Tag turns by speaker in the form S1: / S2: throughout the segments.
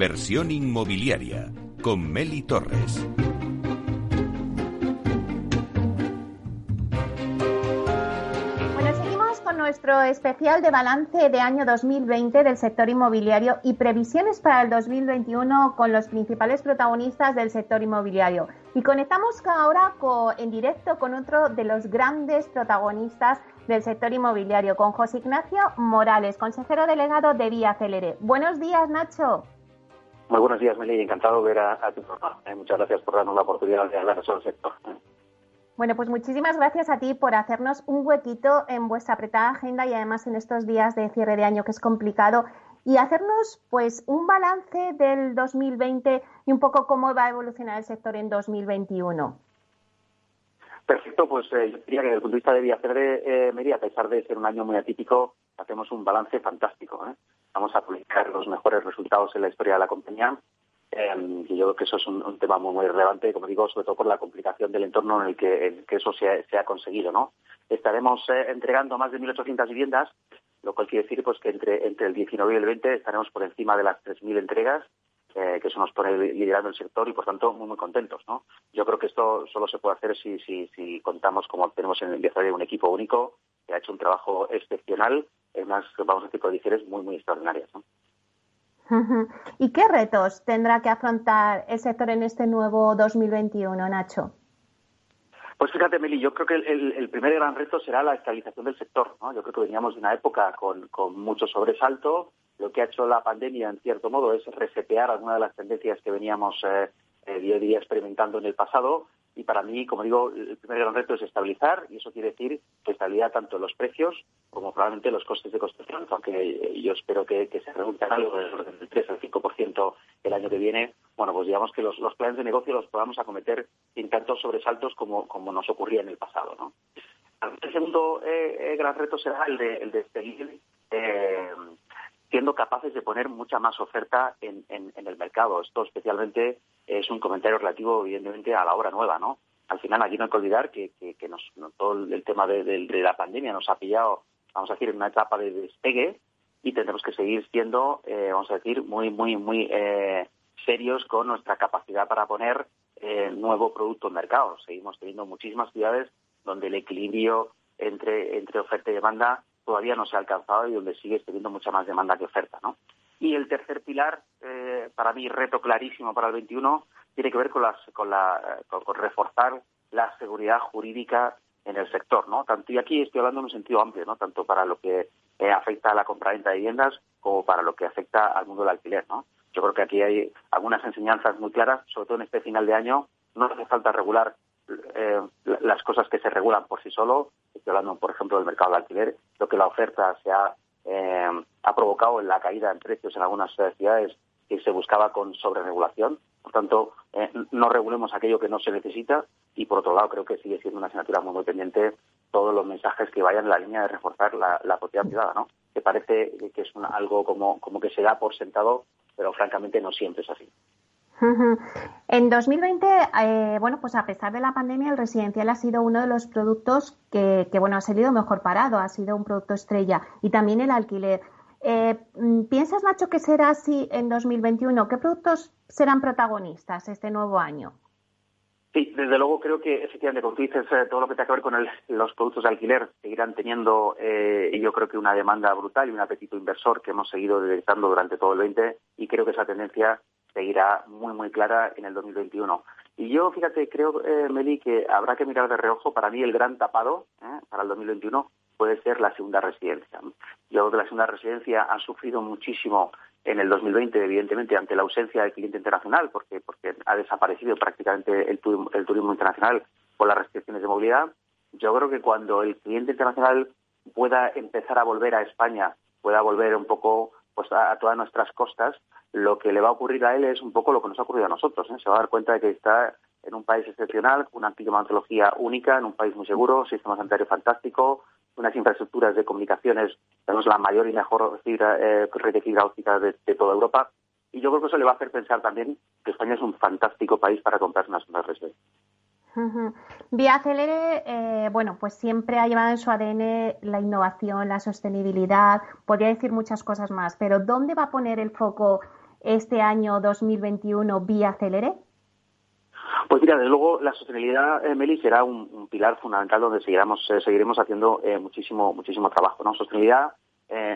S1: Inversión inmobiliaria con Meli Torres.
S2: Con nuestro especial de balance de año 2020 del sector inmobiliario y previsiones para el 2021 con los principales protagonistas del sector inmobiliario. Y conectamos ahora en directo con otro de los grandes protagonistas del sector inmobiliario, con José Ignacio Morales, consejero delegado de Vía Celere. Buenos días, Nacho.
S3: Muy buenos días, Meli. Encantado de ver a, tu programa. Eh, muchas gracias por darnos la oportunidad de hablar sobre el sector.
S2: Bueno, pues muchísimas gracias a ti por hacernos un huequito en vuestra apretada agenda y además en estos días de cierre de año que es complicado y hacernos pues un balance del 2020 y un poco cómo va a evolucionar el sector en 2021.
S3: Perfecto, pues eh, yo diría que desde el punto de vista de Viacer de eh, a pesar de ser un año muy atípico, hacemos un balance fantástico. ¿eh? Vamos a publicar los mejores resultados en la historia de la compañía. Eh, y yo creo que eso es un, tema muy, relevante, como digo, sobre todo por la complicación del entorno en el que, eso se ha, se ha, conseguido. ¿no? Estaremos entregando más de 1.800 viviendas, lo cual quiere decir pues que entre, entre el 19 y el 20 estaremos por encima de las 3.000 entregas eh, que eso nos pone liderando el sector y por tanto muy muy contentos no yo creo que esto solo se puede hacer si si, contamos como tenemos en el de un equipo único que ha hecho un trabajo excepcional en unas vamos a decir condiciones muy muy extraordinarias ¿no?
S2: ¿Y qué retos tendrá que afrontar el sector en este nuevo 2021, Nacho?
S3: Pues fíjate, Meli, yo creo que el, primer gran reto será la estabilización del sector. ¿no? Yo creo que veníamos de una época con, con mucho sobresalto, lo que ha hecho la pandemia, en cierto modo, es resetear algunas de las tendencias que veníamos eh, eh, día a día experimentando en el pasado. Y para mí, como digo, el primer gran reto es estabilizar, y eso quiere decir que estabilidad tanto en los precios como probablemente los costes de construcción, aunque yo espero que, se reduzcan algo del orden del 3 al 5% el año que viene. Bueno, pues digamos que los, planes de negocio los podamos acometer sin tantos sobresaltos como, como nos ocurría en el pasado. ¿no? El segundo eh, gran reto será el de, el de seguir siendo capaces de poner mucha más oferta en, el mercado. Esto especialmente es un comentario relativo, evidentemente, a la obra nueva, ¿no? Al final, aquí no hay que olvidar que, todo el tema de, la pandemia nos ha pillado, vamos a decir, en una etapa de despegue y tendremos que seguir siendo, eh, vamos a decir, muy, muy, muy eh, serios con nuestra capacidad para poner eh, nuevo producto en mercado. Seguimos teniendo muchísimas ciudades donde el equilibrio entre, entre oferta y demanda todavía no se ha alcanzado y donde sigue teniendo mucha más demanda que oferta. ¿no? Y el tercer pilar, eh, para mí reto clarísimo para el 21, tiene que ver con, las, con, la, con, reforzar la seguridad jurídica en el sector, ¿no? Tanto y aquí estoy hablando en un sentido amplio, ¿no? Tanto para lo que eh, afecta a la compraventa de viviendas como para lo que afecta al mundo del alquiler, ¿no? Yo creo que aquí hay algunas enseñanzas muy claras, sobre todo en este final de año. No hace falta regular eh, las cosas que se regulan por sí solo. Estoy hablando, por ejemplo, del mercado de alquiler. Lo que la oferta se ha, eh, ha provocado en la caída en precios en algunas ciudades que se buscaba con sobreregulación. Por tanto, eh, no regulemos aquello que no se necesita y, por otro lado, creo que sigue siendo una asignatura muy, pendiente todos los mensajes que vayan en la línea de reforzar la, propiedad privada, ¿no? Que parece que es algo como, como que se da por sentado, pero francamente no siempre es así.
S2: En 2020, eh, bueno, pues a pesar de la pandemia, el residencial ha sido uno de los productos que, bueno, ha salido mejor parado, ha sido un producto estrella y también el alquiler. Eh, ¿Piensas, Nacho, que será así en 2021? ¿Qué productos serán protagonistas este nuevo año?
S3: Sí, desde luego creo que efectivamente, como tú dices, eh, todo lo que tiene que ver con los productos de alquiler seguirán teniendo, eh, yo creo que una demanda brutal y un apetito inversor que hemos seguido detectando durante todo el 20 y creo que esa tendencia seguirá muy, muy clara en el 2021. Y yo, fíjate, creo, eh, Meli, que habrá que mirar de reojo. Para mí, el gran tapado eh, para el 2021 puede ser la segunda residencia. Yo creo que la segunda residencia ha sufrido muchísimo en el 2020, evidentemente, ante la ausencia del cliente internacional, porque, porque ha desaparecido prácticamente el, el turismo internacional por las restricciones de movilidad. Yo creo que cuando el cliente internacional pueda empezar a volver a España, pueda volver un poco pues a, todas nuestras costas, lo que le va a ocurrir a él es un poco lo que nos ha ocurrido a nosotros. ¿eh? Se va a dar cuenta de que está en un país excepcional, una climatología única, en un país muy seguro, sistema sanitario fantástico, unas infraestructuras de comunicaciones, tenemos la mayor y mejor fibra, eh, red de fibra óptica de, toda Europa. Y yo creo que eso le va a hacer pensar también que España es un fantástico país para comprar unas
S2: Vía Celere, eh, bueno, pues siempre ha llevado en su ADN la innovación, la sostenibilidad, podría decir muchas cosas más, pero ¿dónde va a poner el foco este año 2021 vía Celere?
S3: Pues mira, desde luego la sostenibilidad, eh, Meli, será un, pilar fundamental donde seguiremos, eh, seguiremos haciendo eh, muchísimo, muchísimo trabajo. ¿no? Sostenibilidad,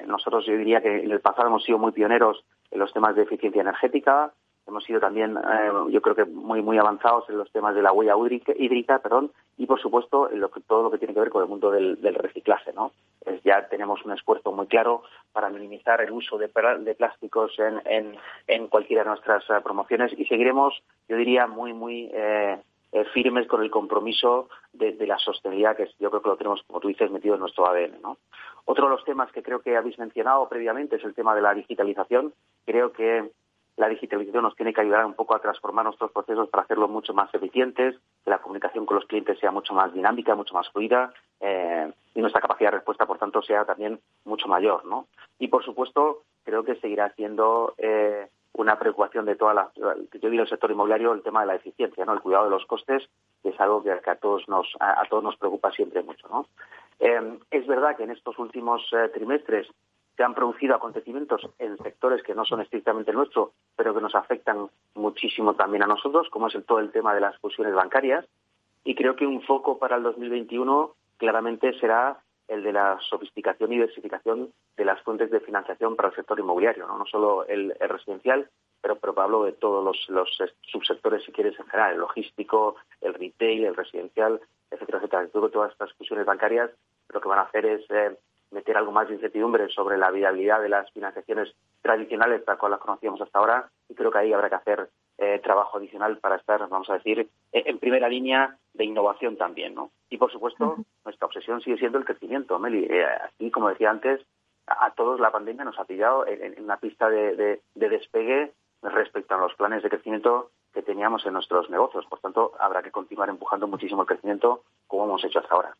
S3: nosotros yo diría que en el pasado hemos sido muy pioneros en los temas de eficiencia energética, hemos sido también, eh, yo creo que muy muy avanzados en los temas de la huella hídrica, perdón, y por supuesto en lo que, todo lo que tiene que ver con el mundo del, reciclaje, ¿no? ya tenemos un esfuerzo muy claro para minimizar el uso de, plásticos en, en, cualquiera de nuestras eh, promociones y seguiremos, yo diría, muy muy eh, firmes con el compromiso de, de, la sostenibilidad, que yo creo que lo tenemos, como tú dices, metido en nuestro ADN. ¿no? Otro de los temas que creo que habéis mencionado previamente es el tema de la digitalización. Creo que la digitalización nos tiene que ayudar un poco a transformar nuestros procesos para hacerlos mucho más eficientes, que la comunicación con los clientes sea mucho más dinámica, mucho más fluida eh, y nuestra capacidad de respuesta, por tanto, sea también mucho mayor. ¿no? Y, por supuesto, creo que seguirá siendo eh, una preocupación de toda la, yo digo el sector inmobiliario, el tema de la eficiencia, ¿no? el cuidado de los costes, que es algo que, a, todos nos, a, todos nos preocupa siempre mucho. ¿no? Eh, es verdad que en estos últimos trimestres se han producido acontecimientos en sectores que no son estrictamente nuestros, pero que nos afectan muchísimo también a nosotros, como es el, todo el tema de las fusiones bancarias. Y creo que un foco para el 2021 claramente será el de la sofisticación y diversificación de las fuentes de financiación para el sector inmobiliario, no, solo el, residencial, pero, pero hablo de todos los, los, subsectores, si quieres, en general, el logístico, el retail, el residencial, etcétera, etcétera. Creo que todas estas fusiones bancarias lo que van a hacer es eh, meter algo más de incertidumbre sobre la viabilidad de las financiaciones tradicionales tal cual las conocíamos hasta ahora y creo que ahí habrá que hacer eh, trabajo adicional para estar, vamos a decir, eh, en primera línea de innovación también, ¿no? Y por supuesto, nuestra obsesión sigue siendo el crecimiento, Meli. Eh, así como decía antes, a, todos la pandemia nos ha pillado en, una pista de, de, despegue respecto a los planes de crecimiento que teníamos en nuestros negocios. Por tanto, habrá que continuar empujando muchísimo el crecimiento como hemos hecho hasta ahora.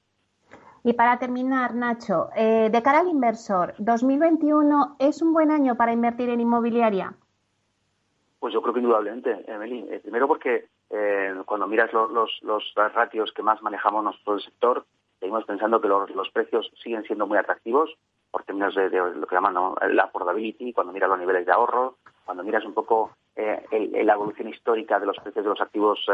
S2: Y para terminar, Nacho, eh, de cara al inversor, ¿2021 es un buen año para invertir en inmobiliaria?
S3: Pues yo creo que indudablemente, Emily. Eh, primero porque eh, cuando miras los, los, ratios que más manejamos nosotros el sector, seguimos pensando que los, precios siguen siendo muy atractivos por términos de, lo que llaman la affordability, cuando miras los niveles de ahorro, cuando miras un poco la evolución histórica de los precios de los activos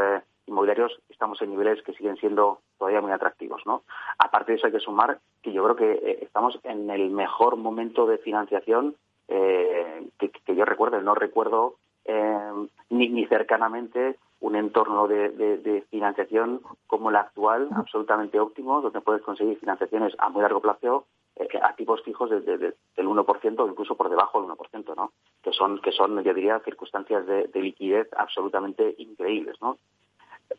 S3: inmobiliarios, estamos en niveles que siguen siendo todavía muy atractivos, ¿no? Aparte de eso hay que sumar que yo creo que eh, estamos en el mejor momento de financiación eh, que, yo recuerdo. No recuerdo eh, ni, cercanamente un entorno de, financiación como el actual, absolutamente óptimo, donde puedes conseguir financiaciones a muy largo plazo a tipos fijos del 1% o incluso por debajo del 1%, ¿no? Que son, que son yo diría, circunstancias de, de liquidez absolutamente increíbles, ¿no?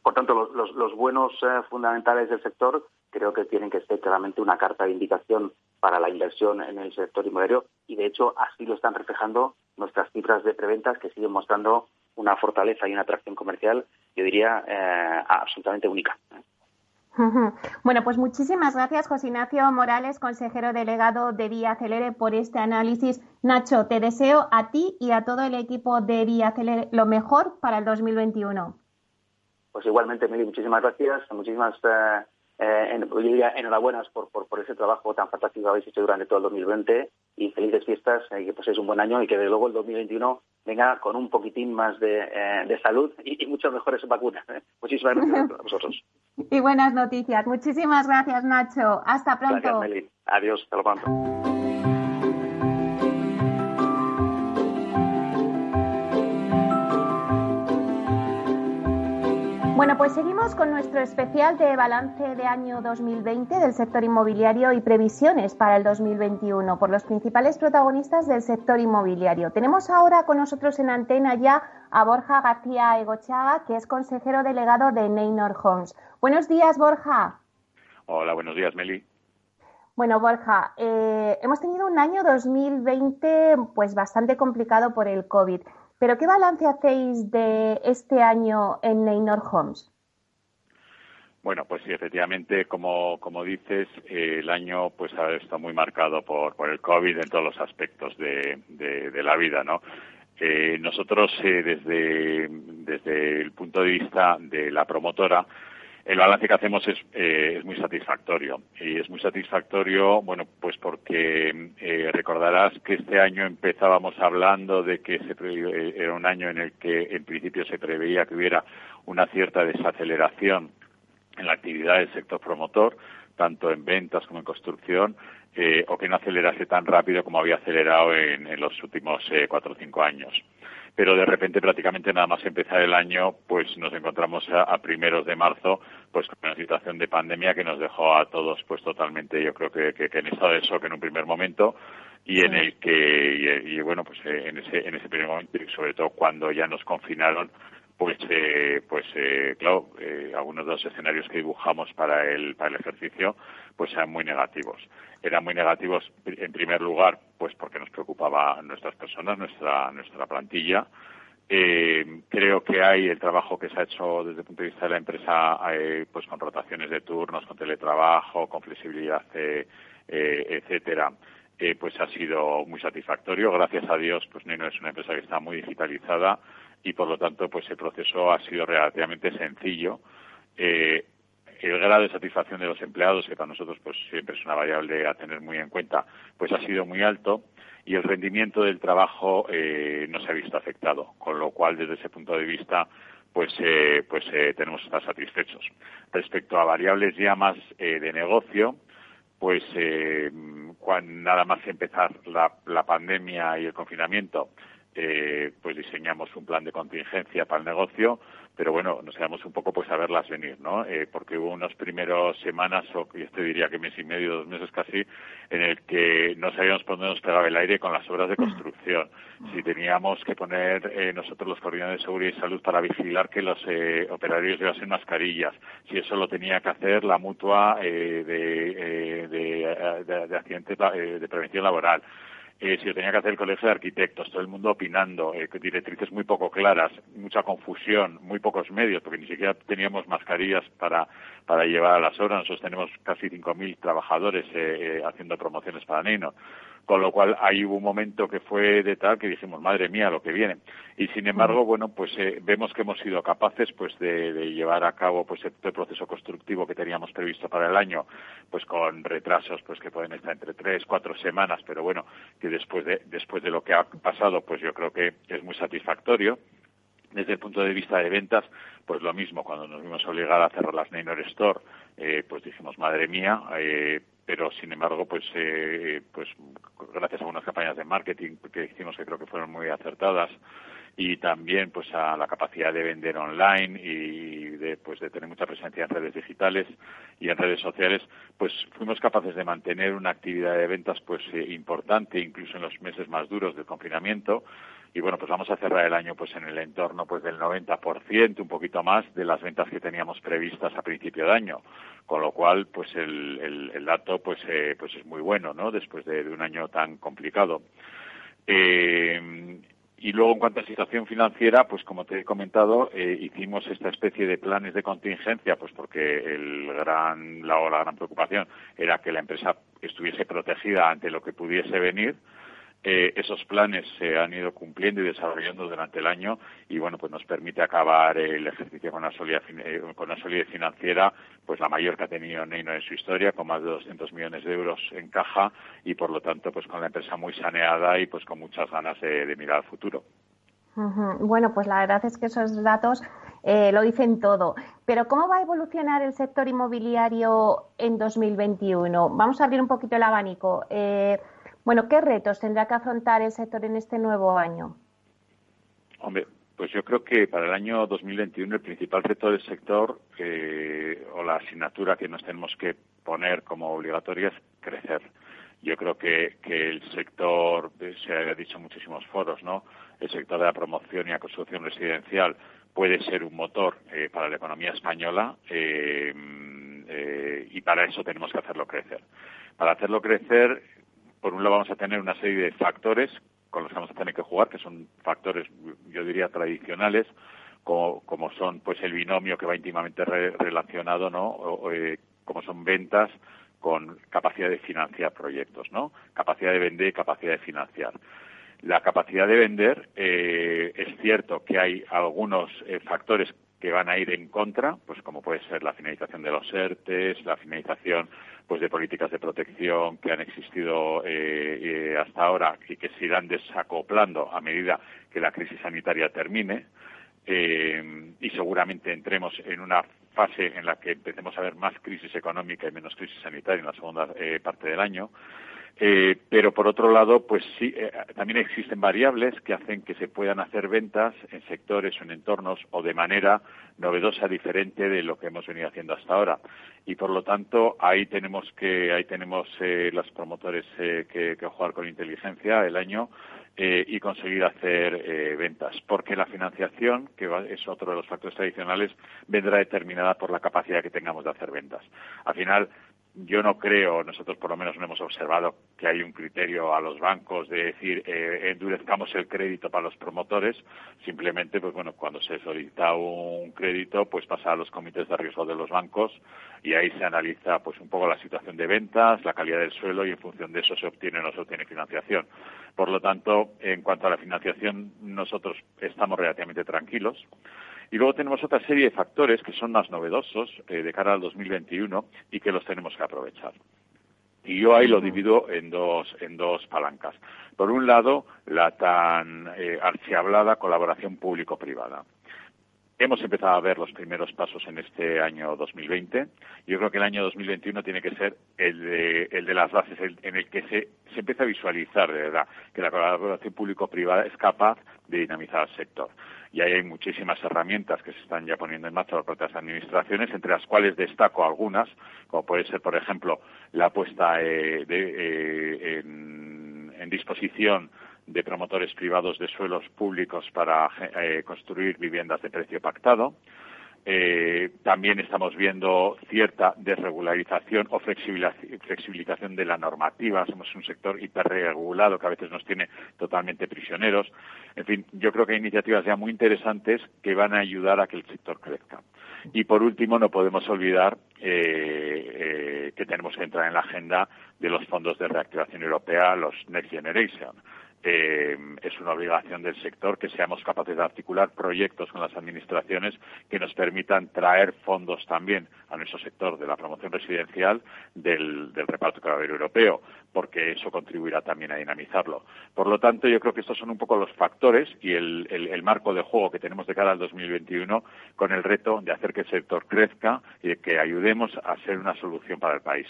S3: Por tanto, los, los, buenos eh, fundamentales del sector creo que tienen que ser claramente una carta de indicación para la inversión en el sector inmobiliario y, de hecho, así lo están reflejando nuestras cifras de preventas que siguen mostrando una fortaleza y una atracción comercial, yo diría, eh, absolutamente única.
S2: Bueno, pues muchísimas gracias, José Ignacio Morales, consejero delegado de Vía Celere, por este análisis. Nacho, te deseo a ti y a todo el equipo de Vía Celere lo mejor para el 2021.
S3: Pues igualmente, Meli, muchísimas gracias, muchísimas eh, eh enhorabuenas por, por, ese trabajo tan fantástico que habéis hecho durante todo el 2020 y felices fiestas, y que paséis un buen año y que de luego el 2021 venga con un poquitín más de, eh, salud y, muchas mejores vacunas. ¿eh? Muchísimas gracias a vosotros.
S2: Y buenas noticias. Muchísimas gracias, Nacho. Hasta pronto.
S3: Gracias, Meli. Adiós. Hasta pronto.
S2: Bueno, pues seguimos con nuestro especial de balance de año 2020 del sector inmobiliario y previsiones para el 2021 por los principales protagonistas del sector inmobiliario. Tenemos ahora con nosotros en antena ya a Borja García Egochaga, que es consejero delegado de Neynor Homes. Buenos días, Borja.
S4: Hola, buenos días, Meli.
S2: Bueno, Borja, eh, hemos tenido un año 2020 pues bastante complicado por el COVID. Pero ¿qué balance hacéis de este año en Neynor Homes?
S4: Bueno, pues sí, efectivamente, como, como dices, el año pues ha estado muy marcado por, por el COVID en todos los aspectos de, de, la vida, ¿no? Eh, nosotros, eh, desde, desde el punto de vista de la promotora, el balance que hacemos es, eh, es, muy satisfactorio. Y es muy satisfactorio, bueno, pues porque eh, recordarás que este año empezábamos hablando de que se eh, era un año en el que en principio se preveía que hubiera una cierta desaceleración en la actividad del sector promotor, tanto en ventas como en construcción, eh, o que no acelerase tan rápido como había acelerado en, en los últimos eh, cuatro o cinco años. Pero de repente prácticamente nada más empezar el año pues nos encontramos a, primeros de marzo pues con una situación de pandemia que nos dejó a todos pues totalmente yo creo que, que, en estado de shock en un primer momento y en el que y, bueno pues eh, en ese en ese primer momento y sobre todo cuando ya nos confinaron pues eh, pues eh, claro eh, algunos de los escenarios que dibujamos para el para el ejercicio pues eran muy negativos. Eran muy negativos en primer lugar pues porque nos preocupaba nuestras personas nuestra nuestra plantilla. Eh, creo que hay el trabajo que se ha hecho desde el punto de vista de la empresa eh, pues con rotaciones de turnos con teletrabajo con flexibilidad etcétera pues ha sido muy satisfactorio. Gracias a Dios pues Nino es una empresa que está muy digitalizada y por lo tanto pues el proceso ha sido relativamente sencillo. Eh, el grado de satisfacción de los empleados que para nosotros pues siempre es una variable a tener muy en cuenta pues ha sido muy alto y el rendimiento del trabajo eh, no se ha visto afectado con lo cual desde ese punto de vista pues eh, pues eh, tenemos que estar satisfechos. Respecto a variables ya más eh, de negocio pues eh, cuando nada más empezar la, la pandemia y el confinamiento eh, pues diseñamos un plan de contingencia para el negocio, pero bueno, nos quedamos un poco pues a verlas venir, ¿no? Eh, porque hubo unas primeras semanas, o yo te diría que mes y medio, dos meses casi, en el que no sabíamos por dónde nos pegaba el aire con las obras de construcción. Si teníamos que poner eh, nosotros los coordinadores de seguridad y salud para vigilar que los eh, operarios llevasen mascarillas, si eso lo tenía que hacer la mutua eh, de, de, de, de, accidente de prevención laboral eh, si lo tenía que hacer el Colegio de Arquitectos, todo el mundo opinando, eh, directrices muy poco claras, mucha confusión, muy pocos medios, porque ni siquiera teníamos mascarillas para, para llevar a las obras. Nosotros tenemos casi 5.000 trabajadores eh, eh, haciendo promociones para Nino. Con lo cual, ahí hubo un momento que fue de tal que dijimos, madre mía, lo que viene. Y sin embargo, bueno, pues eh, vemos que hemos sido capaces pues de, de llevar a cabo pues este proceso constructivo que teníamos previsto para el año, pues con retrasos pues que pueden estar entre tres, cuatro semanas, pero bueno, que después de, después de lo que ha pasado, pues yo creo que es muy satisfactorio. Desde el punto de vista de ventas, pues lo mismo, cuando nos vimos obligados a cerrar las Neynor Store, eh, pues dijimos, madre mía, eh, pero sin embargo, pues, eh, pues gracias a unas campañas de marketing que hicimos que creo que fueron muy acertadas y también pues a la capacidad de vender online y de pues de tener mucha presencia en redes digitales y en redes sociales pues fuimos capaces de mantener una actividad de ventas pues eh, importante incluso en los meses más duros del confinamiento y bueno, pues vamos a cerrar el año pues en el entorno pues del 90%, un poquito más de las ventas que teníamos previstas a principio de año, con lo cual pues el, el, el dato pues eh, pues es muy bueno, ¿no? Después de, un año tan complicado. Eh, y luego, en cuanto a situación financiera, pues como te he comentado, eh, hicimos esta especie de planes de contingencia, pues porque el gran, la, la gran preocupación era que la empresa estuviese protegida ante lo que pudiese venir. Eh, esos planes se han ido cumpliendo y desarrollando durante el año y bueno pues nos permite acabar el ejercicio con una solidez, eh, con una solidez financiera pues la mayor que ha tenido Neino en su historia con más de 200 millones de euros en caja y por lo tanto pues con la empresa muy saneada y pues con muchas ganas de, mirar al futuro.
S2: Bueno, pues la verdad es que esos datos eh, lo dicen todo. Pero ¿cómo va a evolucionar el sector inmobiliario en 2021? Vamos a abrir un poquito el abanico. Eh, bueno, ¿qué retos tendrá que afrontar el sector en este nuevo año?
S4: Hombre, pues yo creo que para el año 2021 el principal reto del sector eh, o la asignatura que nos tenemos que poner como obligatoria es crecer. Yo creo que, que el sector, se ha dicho en muchísimos foros, ¿no? El sector de la promoción y la construcción residencial puede ser un motor eh, para la economía española eh, eh, y para eso tenemos que hacerlo crecer. Para hacerlo crecer por un lado vamos a tener una serie de factores con los que vamos a tener que jugar, que son factores, yo diría, tradicionales, como, como son pues el binomio que va íntimamente re relacionado, ¿no? O, eh, como son ventas con capacidad de financiar proyectos, ¿no? Capacidad de vender y capacidad de financiar. La capacidad de vender, eh, es cierto que hay algunos eh, factores que van a ir en contra, pues como puede ser la finalización de los ERTES, la finalización pues de políticas de protección que han existido eh, hasta ahora y que se irán desacoplando a medida que la crisis sanitaria termine. Eh, y seguramente entremos en una fase en la que empecemos a ver más crisis económica y menos crisis sanitaria en la segunda eh, parte del año. Eh, pero por otro lado, pues sí, eh, también existen variables que hacen que se puedan hacer ventas en sectores o en entornos o de manera novedosa, diferente de lo que hemos venido haciendo hasta ahora. Y por lo tanto, ahí tenemos que, ahí tenemos eh, los promotores que, que, jugar con inteligencia el año y conseguir hacer ventas. Porque la financiación, que es otro de los factores tradicionales, vendrá determinada por la capacidad que tengamos de hacer ventas. Al final, yo no creo, nosotros por lo menos no hemos observado que hay un criterio a los bancos de decir eh, endurezcamos el crédito para los promotores, simplemente pues bueno, cuando se solicita un crédito pues pasa a los comités de riesgo de los bancos y ahí se analiza pues un poco la situación de ventas, la calidad del suelo y en función de eso se obtiene o no se obtiene financiación. Por lo tanto, en cuanto a la financiación nosotros estamos relativamente tranquilos. Y luego tenemos otra serie de factores que son más novedosos eh, de cara al 2021 y que los tenemos que aprovechar. Y yo ahí lo divido en dos, en dos palancas. Por un lado, la tan eh, archihablada colaboración público-privada. Hemos empezado a ver los primeros pasos en este año 2020. Yo creo que el año 2021 tiene que ser el de, el de las bases, en el que se, se empieza a visualizar de verdad que la colaboración público-privada es capaz de dinamizar el sector y ahí hay muchísimas herramientas que se están ya poniendo en marcha por otras administraciones, entre las cuales destaco algunas, como puede ser, por ejemplo, la puesta eh, eh, en, disposición de promotores privados de suelos públicos para eh, construir viviendas de precio pactado, eh, también estamos viendo cierta desregularización o flexibilización de la normativa. Somos un sector hiperregulado que a veces nos tiene totalmente prisioneros. En fin, yo creo que hay iniciativas ya muy interesantes que van a ayudar a que el sector crezca. Y por último, no podemos olvidar eh, eh, que tenemos que entrar en la agenda de los fondos de reactivación europea, los Next Generation eh, es una obligación del sector que seamos capaces de articular proyectos con las administraciones que nos permitan traer fondos también a nuestro sector de la promoción residencial del, reparto caballero europeo, porque eso contribuirá también a dinamizarlo. Por lo tanto, yo creo que estos son un poco los factores y el, el marco de juego que tenemos de cara al 2021 con el reto de hacer que el sector crezca y de que ayudemos a ser una solución para el país.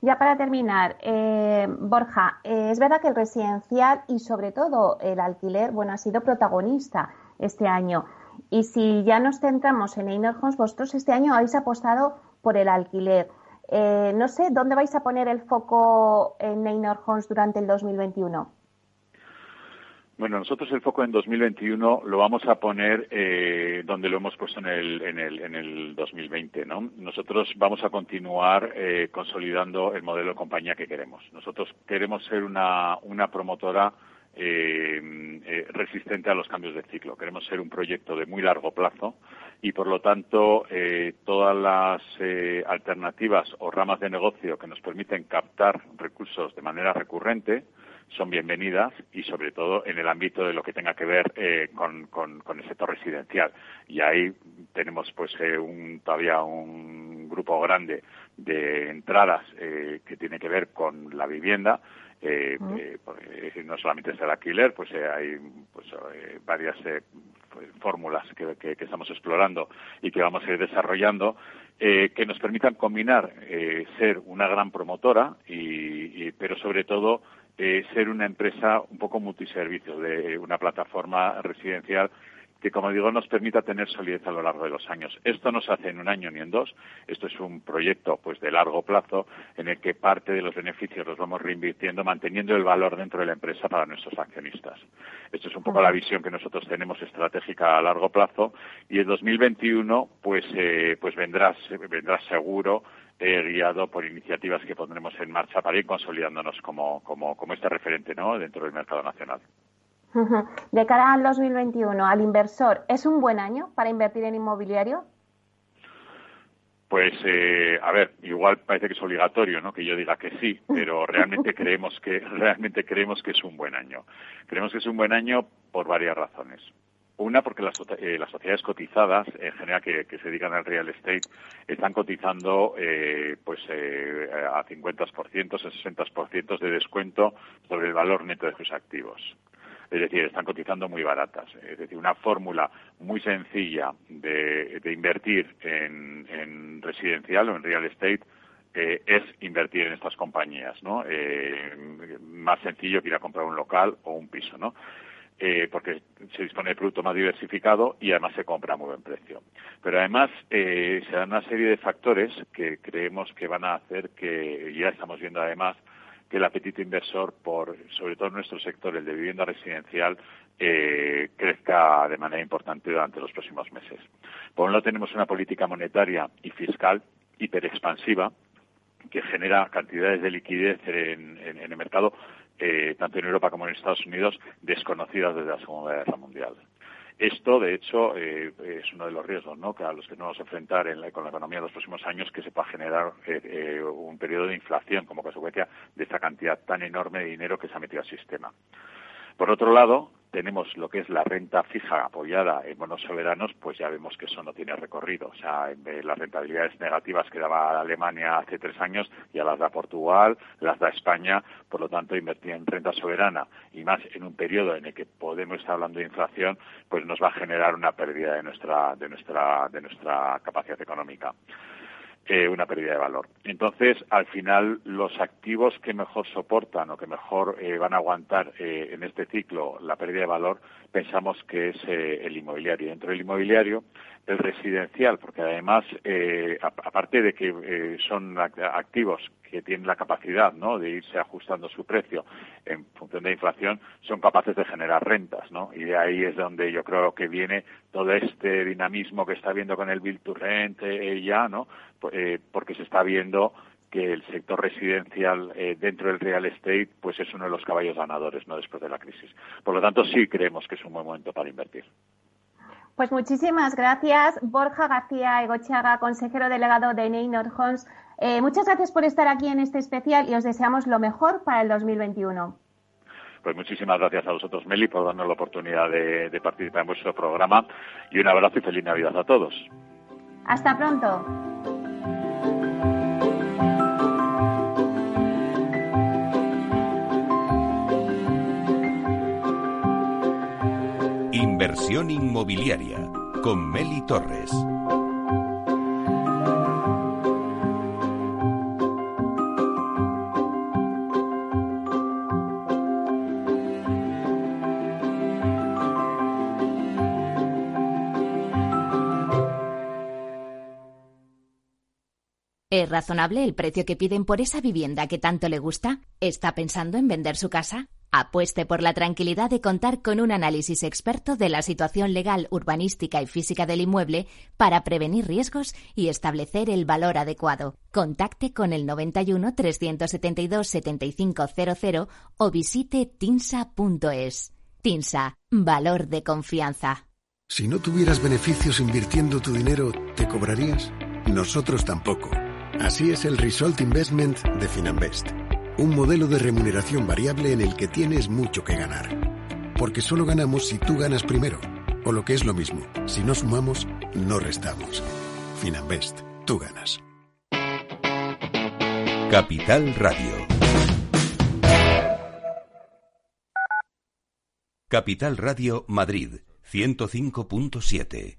S2: Ya para terminar, eh, Borja, eh, es verdad que el residencial y sobre todo el alquiler, bueno, ha sido protagonista este año. Y si ya nos centramos en Einer Homes, vosotros este año habéis apostado por el alquiler. Eh, no sé, ¿dónde vais a poner el foco en Einer Homes durante el 2021?
S4: Bueno, nosotros el foco en 2021 lo vamos a poner eh, donde lo hemos puesto en el, en el, en el 2020, ¿no? Nosotros vamos a continuar eh, consolidando el modelo de compañía que queremos. Nosotros queremos ser una, una promotora eh, resistente a los cambios de ciclo. Queremos ser un proyecto de muy largo plazo y, por lo tanto, todas las alternativas o ramas de negocio que nos permiten captar recursos de manera recurrente, son bienvenidas y sobre todo en el ámbito de lo que tenga que ver eh, con, con, el sector residencial. Y ahí tenemos pues eh, un, todavía un grupo grande de entradas eh, que tiene que ver con la vivienda. Eh, no solamente es el alquiler, pues hay pues, varias pues, fórmulas que, que, estamos explorando y que vamos a ir desarrollando que nos permitan combinar ser una gran promotora y pero sobre todo eh, ser una empresa un poco multiservicio, de una plataforma residencial que, como digo, nos permita tener solidez a lo largo de los años. Esto no se hace en un año ni en dos. Esto es un proyecto pues de largo plazo en el que parte de los beneficios los vamos reinvirtiendo, manteniendo el valor dentro de la empresa para nuestros accionistas. Esto es un poco la visión que nosotros tenemos estratégica a largo plazo y el 2021 pues eh, pues vendrá vendrá seguro eh, guiado por iniciativas que pondremos en marcha para ir consolidándonos como, como, como este referente ¿no? dentro del mercado nacional.
S2: De cara al 2021, al inversor, ¿es un buen año para invertir en inmobiliario?
S4: Pues, eh, a ver, igual parece que es obligatorio, ¿no? Que yo diga que sí, pero realmente creemos que realmente creemos que es un buen año. Creemos que es un buen año por varias razones. Una, porque las, eh, las sociedades cotizadas, en general, que, se dedican al real estate, están cotizando eh, pues eh, a 50%, 60% de descuento sobre el valor neto de sus activos. Es decir, están cotizando muy baratas. Es decir, una fórmula muy sencilla de, invertir en, residencial o en real estate eh, es invertir en estas compañías, ¿no? Eh, más sencillo que ir a comprar un local o un piso, ¿no? Eh, porque se dispone de producto más diversificado y además se compra a muy buen precio. Pero además se dan una serie de factores que creemos que van a hacer que, ya estamos viendo además, que el apetito inversor por, sobre todo en nuestro sector, el de vivienda residencial, eh, crezca de manera importante durante los próximos meses. Por un lado tenemos una política monetaria y fiscal hiperexpansiva que genera cantidades de liquidez en, el mercado, eh, tanto en Europa como en Estados Unidos, desconocidas desde la Segunda Guerra Mundial. Esto, de hecho, eh, es uno de los riesgos ¿no? que a los que nos vamos a enfrentar en la, con la economía en los próximos años, que se pueda generar eh, eh, un periodo de inflación como consecuencia de esta cantidad tan enorme de dinero que se ha metido al sistema. Por otro lado, tenemos lo que es la renta fija apoyada en bonos soberanos, pues ya vemos que eso no tiene recorrido. O sea, las rentabilidades negativas que daba Alemania hace tres años ya las da Portugal, las da España. Por lo tanto, invertir en renta soberana y más en un periodo en el que podemos estar hablando de inflación, pues nos va a generar una pérdida de nuestra, de nuestra, de nuestra capacidad económica una pérdida de valor. Entonces, al final, los activos que mejor soportan o que mejor eh, van a aguantar eh, en este ciclo la pérdida de valor, pensamos que es eh, el inmobiliario. Dentro del inmobiliario, el residencial, porque además, aparte de que son activos que tienen la capacidad ¿no? de irse ajustando su precio en función de inflación, son capaces de generar rentas, ¿no? Y de ahí es donde yo creo que viene todo este dinamismo que está viendo con el Build to Rent ya, ¿no? Eh, porque se está viendo que el sector residencial eh, dentro del real estate pues es uno de los caballos ganadores no después de la crisis. Por lo tanto, sí creemos que es un buen momento para invertir.
S2: Pues muchísimas gracias, Borja García Egochaga, consejero delegado de Neynor Homes. Eh, muchas gracias por estar aquí en este especial y os deseamos lo mejor para el 2021.
S4: Pues muchísimas gracias a vosotros, Meli, por darnos la oportunidad de participar en vuestro programa y un abrazo y feliz Navidad a todos.
S2: Hasta pronto.
S1: Inmobiliaria con Meli Torres.
S5: ¿Es razonable el precio que piden por esa vivienda que tanto le gusta? ¿Está pensando en vender su casa? Apueste por la tranquilidad de contar con un análisis experto de la situación legal, urbanística y física del inmueble para prevenir riesgos y establecer el valor adecuado. Contacte con el 91 372 7500 o visite tinsa.es. Tinsa, valor de confianza.
S6: Si no tuvieras beneficios invirtiendo tu dinero, ¿te cobrarías? Nosotros tampoco. Así es el Result Investment de Finanbest un modelo de remuneración variable en el que tienes mucho que ganar. Porque solo ganamos si tú ganas primero. O lo que es lo mismo, si no sumamos, no restamos. Finanbest, tú ganas.
S1: Capital Radio. Capital Radio Madrid, 105.7.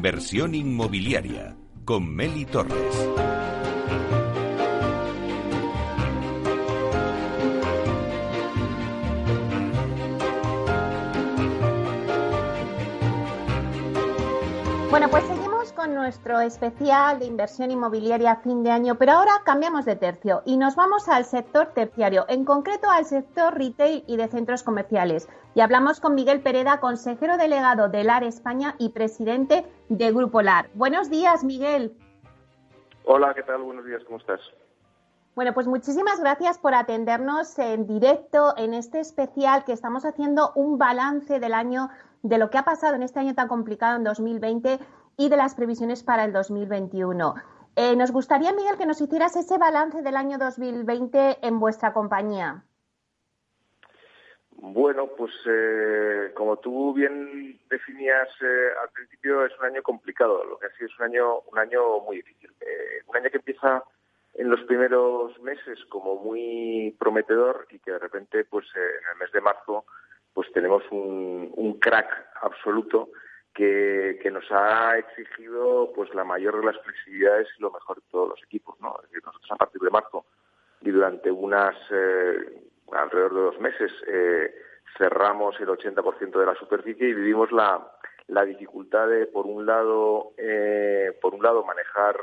S1: Inversión inmobiliaria con Meli Torres.
S2: Bueno, pues nuestro especial de inversión inmobiliaria a fin de año, pero ahora cambiamos de tercio y nos vamos al sector terciario, en concreto al sector retail y de centros comerciales. Y hablamos con Miguel Pereda, consejero delegado de LAR España y presidente de Grupo LAR. Buenos días, Miguel.
S7: Hola, ¿qué tal? Buenos días, ¿cómo estás?
S2: Bueno, pues muchísimas gracias por atendernos en directo en este especial que estamos haciendo un balance del año de lo que ha pasado en este año tan complicado en 2020 y de las previsiones para el 2021. Eh, nos gustaría, Miguel, que nos hicieras ese balance del año 2020 en vuestra compañía.
S7: Bueno, pues eh, como tú bien definías eh, al principio, es un año complicado. Lo que ha sido es un año, un año muy difícil. un año que empieza en los primeros meses como muy prometedor y que de repente, pues en el mes de marzo, pues tenemos un, crack absoluto que, nos ha exigido pues la mayor de las flexibilidades y lo mejor de todos los equipos. ¿no? nosotros a partir de marzo y durante unas eh, alrededor de dos meses eh, cerramos el 80% de la superficie y vivimos la, la dificultad de por un lado eh, por un lado manejar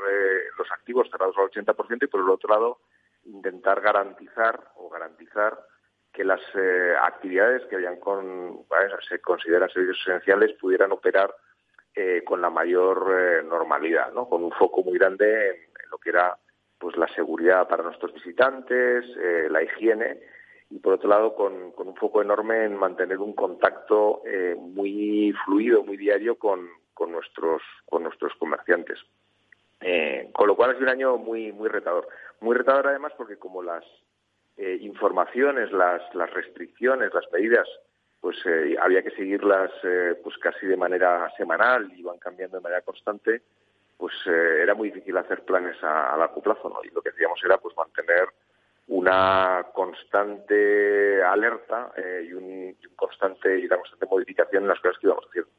S7: los activos cerrados al 80% y por el otro lado intentar garantizar o garantizar que las eh, actividades que habían con, se consideran servicios esenciales pudieran operar eh, con la mayor eh, normalidad, ¿no? con un foco muy grande en, lo que era pues la seguridad para nuestros visitantes, la higiene y por otro lado con, un foco enorme en mantener un contacto muy fluido, muy diario con, con, nuestros con nuestros comerciantes. con lo cual ha sido un año muy muy retador, muy retador además porque como las eh, informaciones, las, las restricciones, las medidas, pues eh, había que seguirlas eh, pues casi de manera semanal y van cambiando de manera constante, pues era muy difícil hacer planes a, largo plazo, ¿no? Y lo que hacíamos era pues mantener una constante alerta y, un, constante y una constante modificación en las cosas que íbamos haciendo.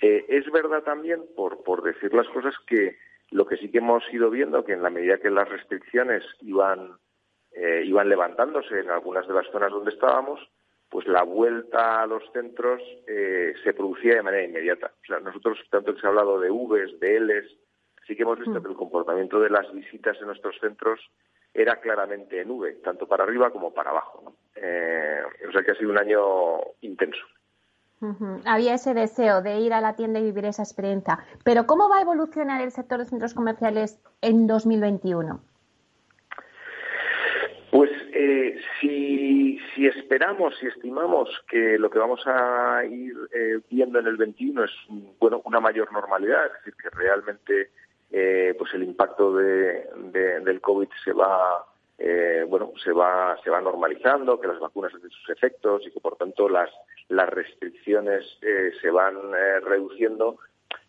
S7: es verdad también, por, por decir las cosas, que lo que sí que hemos ido viendo, que en la medida que las restricciones iban eh, iban levantándose en algunas de las zonas donde estábamos, pues la vuelta a los centros eh, se producía de manera inmediata. O sea, nosotros, tanto que se ha hablado de Vs, de Ls, sí que hemos visto mm. que el comportamiento de las visitas en nuestros centros era claramente en V, tanto para arriba como para abajo. Eh, o sea que ha sido un año intenso.
S2: Había ese deseo de ir a la tienda y vivir esa experiencia. Pero ¿cómo va a evolucionar el sector de centros comerciales en 2021?
S7: Pues eh, si, si, esperamos, si estimamos que lo que vamos a ir eh, viendo en el 21 es bueno una mayor normalidad, es decir, que realmente eh, pues el impacto de, del COVID se va bueno se va se va normalizando, que las vacunas hacen sus efectos y que por tanto las las restricciones se van reduciendo.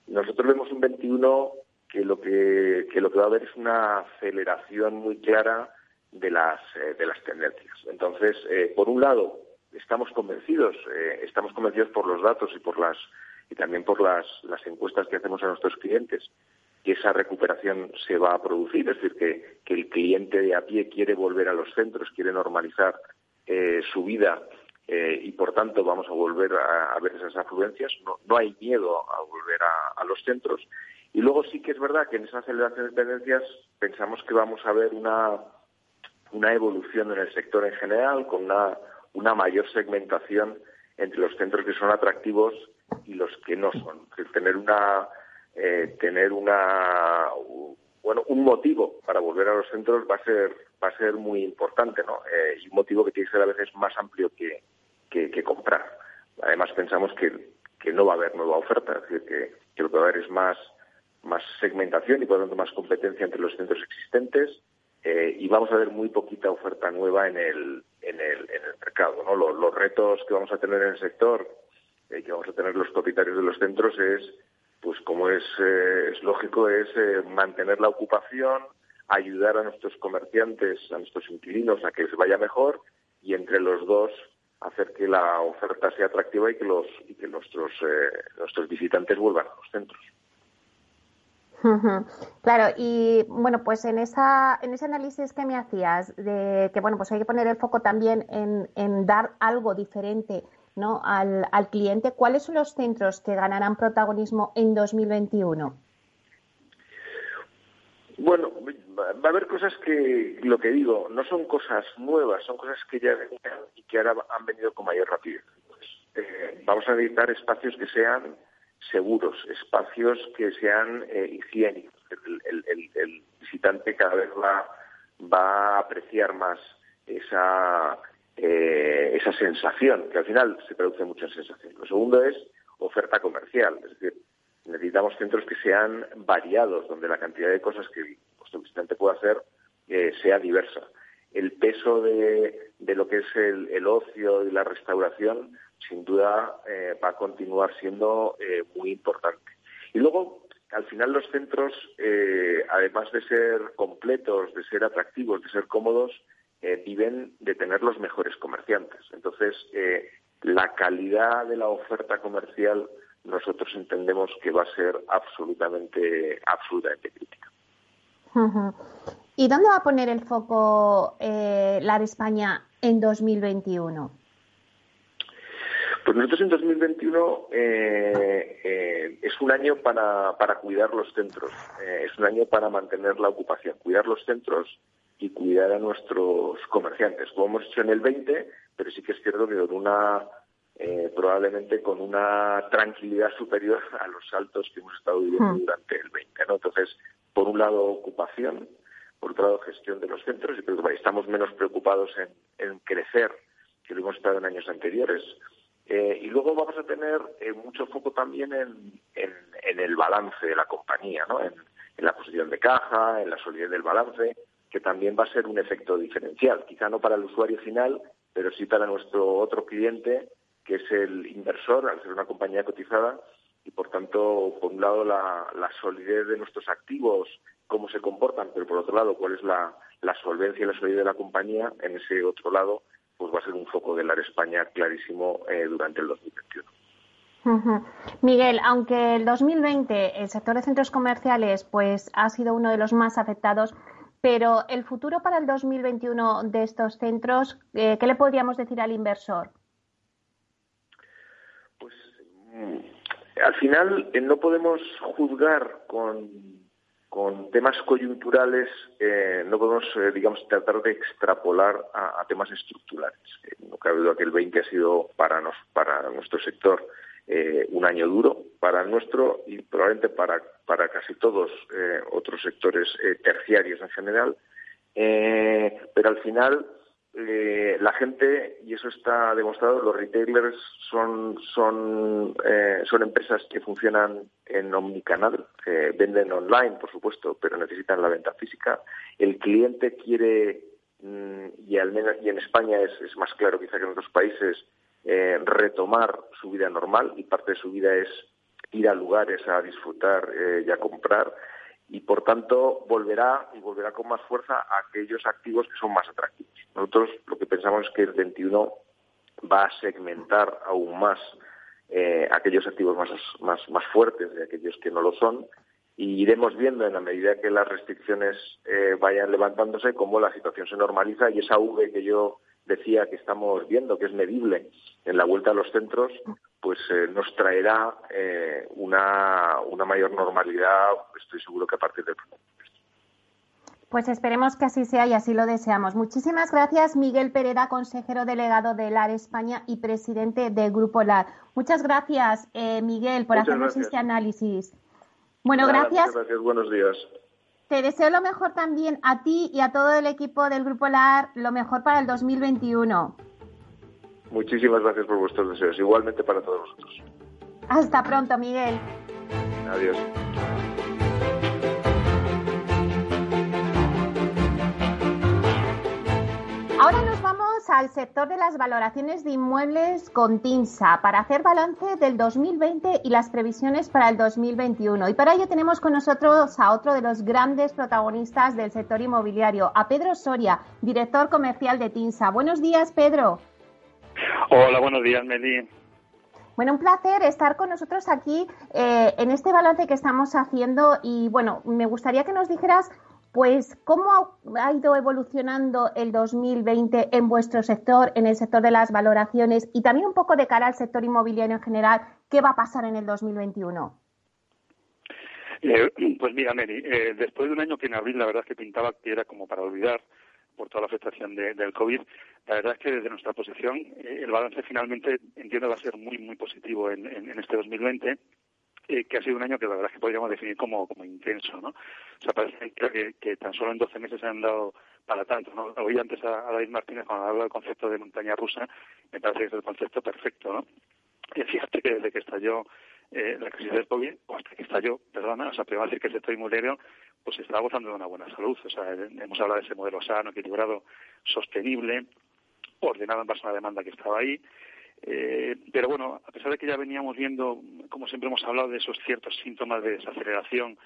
S7: Nosotros vemos un 21 que lo que, que lo que va a haber es una aceleración muy clara de las, eh, de las tendencias. Entonces, eh, por un lado, estamos convencidos, eh, estamos convencidos por los datos y por las y también por las, las encuestas que hacemos a nuestros clientes que esa recuperación se va a producir, es decir, que, que el cliente de a pie quiere volver a los centros, quiere normalizar su vida y por tanto vamos a volver a, ver esas afluencias. No, no hay miedo a volver a, a, los centros. Y luego sí que es verdad que en esa aceleración de tendencias pensamos que vamos a ver una, una evolución en el sector en general, con una, una mayor segmentación entre los centros que son atractivos y los que no son. tener una eh, tener una bueno un motivo para volver a los centros va a ser va a ser muy importante, ¿no? Eh, y un motivo que tiene que ser a veces más amplio que, que, comprar. Además pensamos que, que no va a haber nueva oferta, es decir, que, que lo que va a haber es más más segmentación y por lo tanto más competencia entre los centros existentes eh, y vamos a ver muy poquita oferta nueva en el, en el, en el mercado. ¿no? Los, retos que vamos a tener en el sector, eh, que vamos a tener los propietarios de los centros es, pues como es, eh, es lógico, es mantener la ocupación, ayudar a nuestros comerciantes, a nuestros inquilinos a que les vaya mejor y entre los dos hacer que la oferta sea atractiva y que los que nuestros nuestros visitantes vuelvan a los centros.
S2: Claro, y bueno, pues en esa en ese análisis que me hacías de que bueno, pues hay que poner el foco también en, en dar algo diferente, ¿no? Al, al cliente. ¿Cuáles son los centros que ganarán protagonismo en 2021?
S7: Bueno, va a haber cosas que, lo que digo, no son cosas nuevas, son cosas que ya venían y que ahora han venido con mayor rapidez. Eh, vamos a necesitar espacios que sean seguros, espacios que sean eh, higiénicos. El, visitante cada vez va, va a apreciar más esa, eh, esa sensación, que al final se traduce mucho en sensación. Lo segundo es oferta comercial, es decir, necesitamos centros que sean variados, donde la cantidad de cosas que nuestro visitante puede hacer eh, sea diversa. El peso de, de lo que es el, ocio y la restauración, sin duda, eh, va a continuar siendo eh, muy importante. Y luego, al final, los centros, además de ser completos, de ser atractivos, de ser cómodos, viven de tener los mejores comerciantes. Entonces, la calidad de la oferta comercial nosotros entendemos que va a ser absolutamente, absolutamente crítica.
S2: ¿Y dónde va a poner el foco eh, la España en 2021?
S7: Pues nosotros en 2021 eh, eh, es un año para, para cuidar los centros, eh, es un año para mantener la ocupación, cuidar los centros y cuidar a nuestros comerciantes, como hemos hecho en el 20, pero sí que es cierto que con una eh, probablemente con una tranquilidad superior a los saltos que hemos estado viviendo hmm. durante el 20. ¿no? Entonces, por un lado, ocupación, por otro lado, gestión de los centros, y estamos menos preocupados en, crecer que lo hemos estado en años anteriores. Eh, y luego vamos a tener eh, mucho foco también en, en, el balance de la compañía, ¿no? en, la posición de caja, en la solidez del balance, que también va a ser un efecto diferencial, quizá no para el usuario final, pero sí para nuestro otro cliente que es el inversor, al ser una compañía cotizada, y por tanto, por un lado, la, solidez de nuestros activos, cómo se comportan, pero por otro lado, cuál es la, solvencia y la solidez de la compañía, en ese otro lado, pues va a ser un foco de la España clarísimo eh, durante el 2021.
S2: Miguel, aunque el 2020 el sector de centros comerciales pues ha sido uno de los más afectados, pero el futuro para el 2021 de estos centros, eh, ¿qué le podríamos decir al inversor?
S7: al final eh, no podemos juzgar con, con temas coyunturales, eh, no podemos, eh, digamos, tratar de extrapolar a, temas estructurales. no cabe duda que el 20 ha sido para, nos, para nuestro sector un año duro, para nuestro y probablemente para, para casi todos otros sectores terciarios en general. pero al final eh, la gente, y eso está demostrado, los retailers son, son, eh, son empresas que funcionan en omnicanal, que venden online, por supuesto, pero necesitan la venta física. El cliente quiere, mm, y al menos y en España es, más claro quizá que en otros países, eh, retomar su vida normal y parte de su vida es ir a lugares a disfrutar eh, y a comprar y por tanto volverá y volverá con más fuerza a aquellos activos que son más atractivos. Nosotros lo que pensamos es que el 21 va a segmentar aún más eh, aquellos activos más, más, más fuertes de aquellos que no lo son y iremos viendo en la medida que las restricciones eh, vayan levantándose cómo la situación se normaliza y esa V que yo decía que estamos viendo, que es medible en la vuelta a los centros, pues eh, nos traerá eh, una, una mayor normalidad, estoy seguro que a partir del próximo
S2: pues esperemos que así sea y así lo deseamos. Muchísimas gracias, Miguel Pereda, consejero delegado de LAR España y presidente del Grupo LAR. Muchas gracias, eh, Miguel, por hacernos este análisis. Bueno, gracias.
S7: Gracias, buenos días.
S2: Te deseo lo mejor también a ti y a todo el equipo del Grupo LAR, lo mejor para el 2021.
S7: Muchísimas gracias por vuestros deseos. Igualmente para todos vosotros.
S2: Hasta pronto, Miguel.
S7: Adiós.
S2: Ahora nos vamos al sector de las valoraciones de inmuebles con TINSA para hacer balance del 2020 y las previsiones para el 2021. Y para ello tenemos con nosotros a otro de los grandes protagonistas del sector inmobiliario, a Pedro Soria, director comercial de TINSA. Buenos días, Pedro.
S8: Hola, buenos días, Meli.
S2: Bueno, un placer estar con nosotros aquí eh, en este balance que estamos haciendo y bueno, me gustaría que nos dijeras pues, ¿cómo ha ido evolucionando el 2020 en vuestro sector, en el sector de las valoraciones y también un poco de cara al sector inmobiliario en general? ¿Qué va a pasar en el 2021?
S8: Eh, pues mira, Mary, eh, después de un año que en abril la verdad es que pintaba que era como para olvidar por toda la afectación del COVID, la verdad es que desde nuestra posición eh, el balance finalmente entiendo va a ser muy, muy positivo en, en este 2020 eh, que ha sido un año que la verdad es que podríamos definir como, como intenso, ¿no? O sea, parece que, que tan solo en 12 meses se han dado para tanto, ¿no? Oí antes a, David Martínez cuando hablaba del concepto de montaña rusa, me parece que es el concepto perfecto, ¿no? Y fíjate que desde que estalló eh, la crisis del COVID, hasta que estalló, perdona, o sea, primero decir que el sector inmobiliario pues está gozando de una buena salud. O sea, hemos hablado de ese modelo sano, equilibrado, sostenible, ordenado en base a una demanda que estaba ahí, eh, pero bueno, a pesar de que ya veníamos viendo, como siempre hemos hablado, de esos ciertos síntomas de desaceleración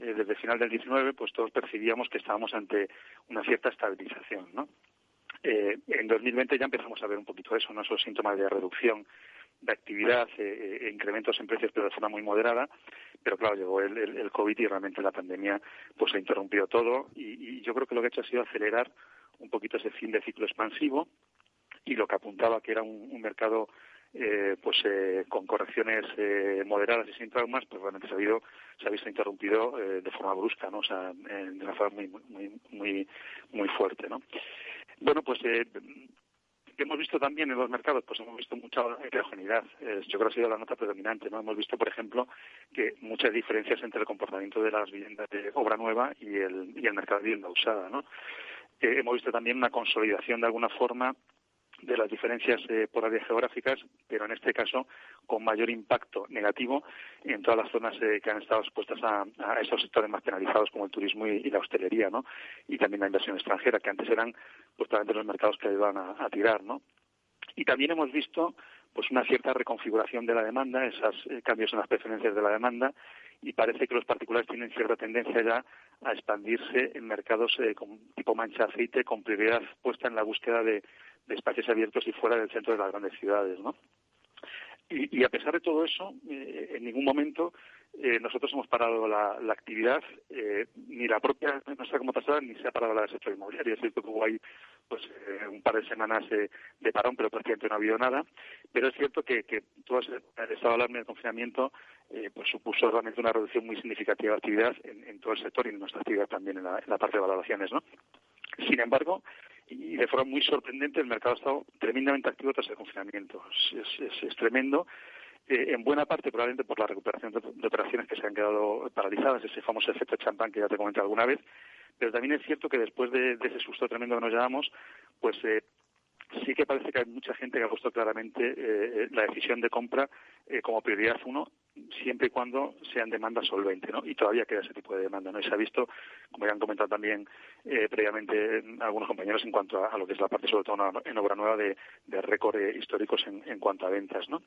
S8: eh, desde el final del 19, pues todos percibíamos que estábamos ante una cierta estabilización, ¿no? Eh, en 2020 ya empezamos a ver un poquito eso, ¿no? esos síntomas de reducción de actividad, eh, eh, incrementos en precios, pero de forma muy moderada. Pero claro, llegó el, COVID y realmente la pandemia pues ha interrumpido todo. Y, yo creo que lo que ha hecho ha sido acelerar un poquito ese fin de ciclo expansivo y lo que apuntaba que era un, mercado eh, pues eh, con correcciones eh, moderadas y sin traumas, pues realmente se ha, habido, se ha visto interrumpido de forma brusca, ¿no? O sea, de una forma muy, muy, muy, muy fuerte, ¿no? Bueno, pues hemos visto también en los mercados, pues hemos visto mucha heterogeneidad. yo creo que ha sido la nota predominante, ¿no? Hemos visto, por ejemplo, que muchas diferencias entre el comportamiento de las viviendas de obra nueva y el, y el mercado de vivienda usada, ¿no? hemos visto también una consolidación de alguna forma de las diferencias eh, por áreas geográficas, pero en este caso con mayor impacto negativo en todas las zonas eh, que han estado expuestas a, esos sectores más penalizados como el turismo y, la hostelería, ¿no? Y también la inversión extranjera, que antes eran justamente los mercados que ayudaban a, tirar, ¿no? Y también hemos visto pues una cierta reconfiguración de la demanda, esos eh, cambios en las preferencias de la demanda, y parece que los particulares tienen cierta tendencia ya a expandirse en mercados tipo mancha aceite con prioridad puesta en la búsqueda de, espacios abiertos y fuera del centro de las grandes ciudades, ¿no? Y, a pesar de todo eso, eh, en ningún momento eh, nosotros hemos parado la, actividad, eh, ni la propia nuestra como pasada, ni se ha parado la del sector inmobiliario. Es cierto que hubo ahí pues, un par de semanas de parón, pero prácticamente no ha habido nada. Pero es cierto que, que todo el estado de alarma del confinamiento pues supuso realmente una reducción muy significativa de actividad en, todo el sector y en nuestra actividad también en la, en la parte de valoraciones. ¿no? Sin embargo, y de forma muy sorprendente el mercado ha estado tremendamente activo tras el confinamiento. Es, tremendo. Eh, en buena parte probablemente por la recuperación de, operaciones que se han quedado paralizadas, ese famoso efecto champán que ya te comenté alguna vez, pero también es cierto que después de, ese susto tremendo que nos llevamos, pues eh, sí que parece que hay mucha gente que ha puesto claramente eh, eh, la decisión de compra eh, como prioridad uno, siempre y cuando sean demanda solvente, ¿no? Y todavía queda ese tipo de demanda, ¿no? Y se ha visto, como ya han comentado también previamente algunos compañeros, en cuanto a, lo que es la parte, sobre todo en obra nueva, de, de récord históricos en, en cuanto a ventas, ¿no?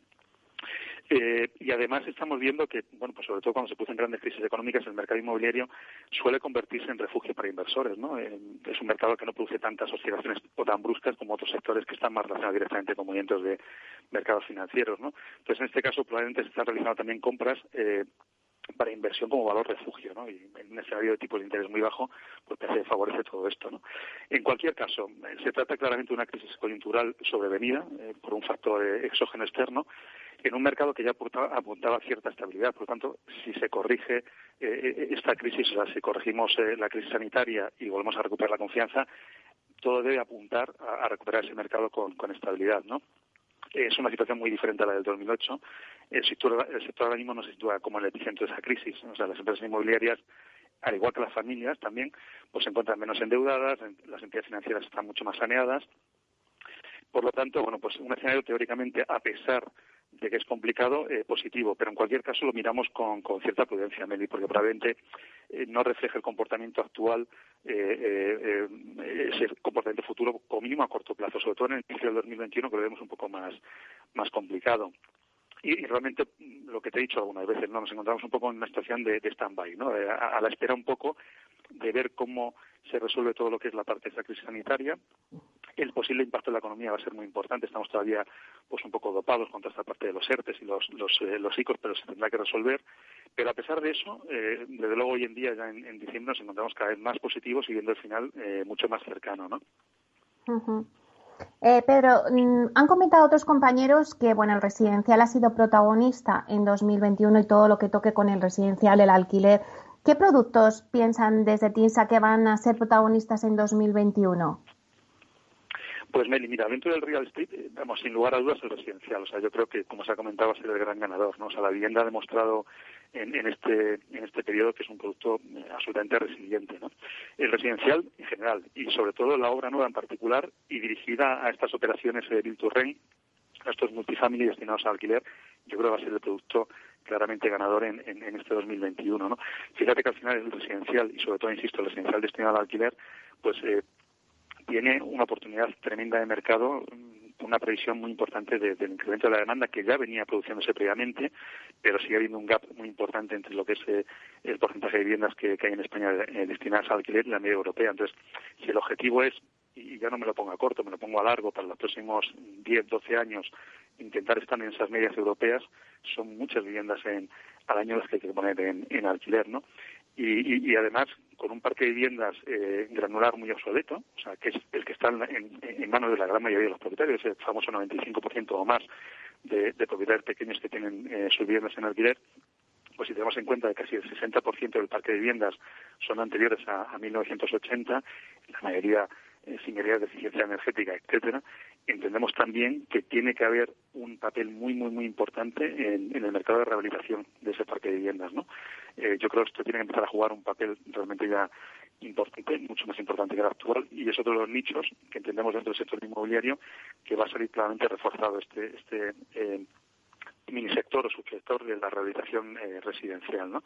S8: Eh, y además estamos viendo que, bueno, pues sobre todo cuando se producen grandes crisis económicas, el mercado inmobiliario suele convertirse en refugio para inversores, ¿no? Eh, es un mercado que no produce tantas oscilaciones o tan bruscas como otros sectores que están más relacionados directamente con movimientos de mercados financieros, ¿no? Entonces, en este caso, probablemente se están realizando también compras eh, para inversión como valor refugio, ¿no? Y en un escenario de tipo de interés muy bajo, pues favorece todo esto, ¿no? En cualquier caso, se trata claramente de una crisis coyuntural sobrevenida por un factor exógeno externo en un mercado que ya apuntaba, a cierta estabilidad. Por lo tanto, si se corrige eh, eh, esta crisis, o sea, si corregimos eh, la crisis sanitaria y volvemos a recuperar la confianza, todo debe apuntar a, recuperar ese mercado con, estabilidad, ¿no? Es una situación muy diferente a la del 2008. El sector, el sector ahora mismo no se sitúa como en el epicentro de esa crisis. O sea, las empresas inmobiliarias al igual que las familias también, pues se encuentran menos endeudadas, las entidades financieras están mucho más saneadas. Por lo tanto, bueno, pues un escenario teóricamente, a pesar de que es complicado, eh, positivo, pero en cualquier caso lo miramos con, cierta prudencia, Meli, porque probablemente eh, no refleja el comportamiento actual, eh, ese comportamiento futuro, como mínimo a corto plazo, sobre todo en el inicio del 2021, que lo vemos un poco más, más complicado. Y, realmente, lo que te he dicho algunas veces, ¿no? nos encontramos un poco en una situación de, de stand-by, ¿no? a, la espera un poco de ver cómo se resuelve todo lo que es la parte de esa crisis sanitaria el posible impacto en la economía va a ser muy importante. Estamos todavía pues un poco dopados contra esta parte de los ERTES y los, los, eh, ICOs, pero se tendrá que resolver. Pero a pesar de eso, eh, desde luego hoy en día, ya en, diciembre, nos encontramos cada vez más positivos y viendo el final eh, mucho más cercano, ¿no?
S2: Pedro, mm, han comentado otros compañeros que bueno, el residencial ha sido protagonista en 2021 y todo lo que toque con el residencial, el alquiler. ¿Qué productos piensan desde TINSA que van a ser protagonistas en 2021?
S8: Pues Meli, mira, dentro del real estate, eh, vamos, sin lugar a dudas el residencial. O sea, yo creo que, como se ha comentado, va a ser el gran ganador, ¿no? O sea, la vivienda ha demostrado en, este en este periodo que es un producto eh, absolutamente resiliente, ¿no? El residencial en general y sobre todo la obra nueva en particular y dirigida a estas operaciones de Build to a estos multifamily destinados al alquiler, yo creo que va a ser el producto claramente ganador en, en, este 2021, ¿no? Fíjate que al final el residencial y sobre todo, insisto, el residencial destinado al alquiler, pues eh, tiene una oportunidad tremenda de mercado, una previsión muy importante del incremento de la demanda que ya venía produciéndose previamente, pero sigue habiendo un gap muy importante entre lo que es eh, el porcentaje de viviendas que, hay en España eh, destinadas al alquiler y la media europea. Entonces, si el objetivo es, y ya no me lo pongo a corto, me lo pongo a largo para los próximos 10, 12 años, intentar estar en esas medias europeas, son muchas viviendas en, al año las que hay que poner en, en alquiler, ¿no? y, y, además con un parque de viviendas eh, granular muy obsoleto, o sea, que es el que está en, manos de la gran mayoría de los propietarios, el famoso 95% o más de, propietarios pequeños que tienen eh, sus viviendas en alquiler, pues si tenemos en cuenta que casi el 60% del parque de viviendas son anteriores a, a 1980, la mayoría eh, sin de eficiencia energética, etcétera, entendemos también que tiene que haber un papel muy, muy, muy importante en, el mercado de rehabilitación de ese parque de viviendas, ¿no? Eh, yo creo que esto tiene que empezar a jugar un papel realmente ya importante, mucho más importante que el actual, y es otro de los nichos que entendemos dentro del sector inmobiliario que va a salir claramente reforzado este, este eh, minisector o subsector de la rehabilitación eh, residencial, ¿no?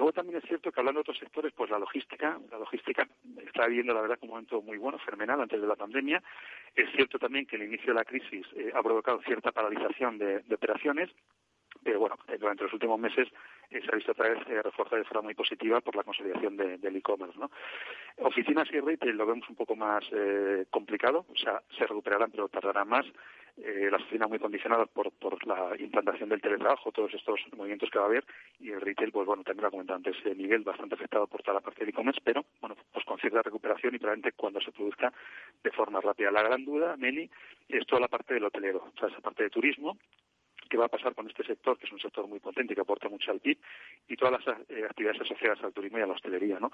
S8: Luego también es cierto que hablando de otros sectores, pues la logística, la logística está viviendo la verdad un momento muy bueno, fenomenal antes de la pandemia. Es cierto también que el inicio de la crisis eh, ha provocado cierta paralización de, operaciones, pero bueno, eh, durante los últimos meses eh, se ha visto otra vez reforzada de forma muy positiva por la consolidación del e-commerce. ¿no? Oficinas y retail lo vemos un poco más complicado, o sea, se recuperarán pero tardarán más eh, las oficinas muy condicionadas por, por la implantación del teletrabajo, todos estos movimientos que va a haber, y el retail, pues bueno, también lo ha comentado antes, el nivel bastante afectado por toda la parte de e-commerce, pero bueno, pues con cierta recuperación y probablemente cuando se produzca de forma rápida. La gran duda, Meli, es toda la parte del hotelero, o sea, esa parte de turismo, qué va a pasar con este sector, que es un sector muy potente que aporta mucho al PIB, y todas las eh, actividades asociadas al turismo y a la hostelería. ¿no?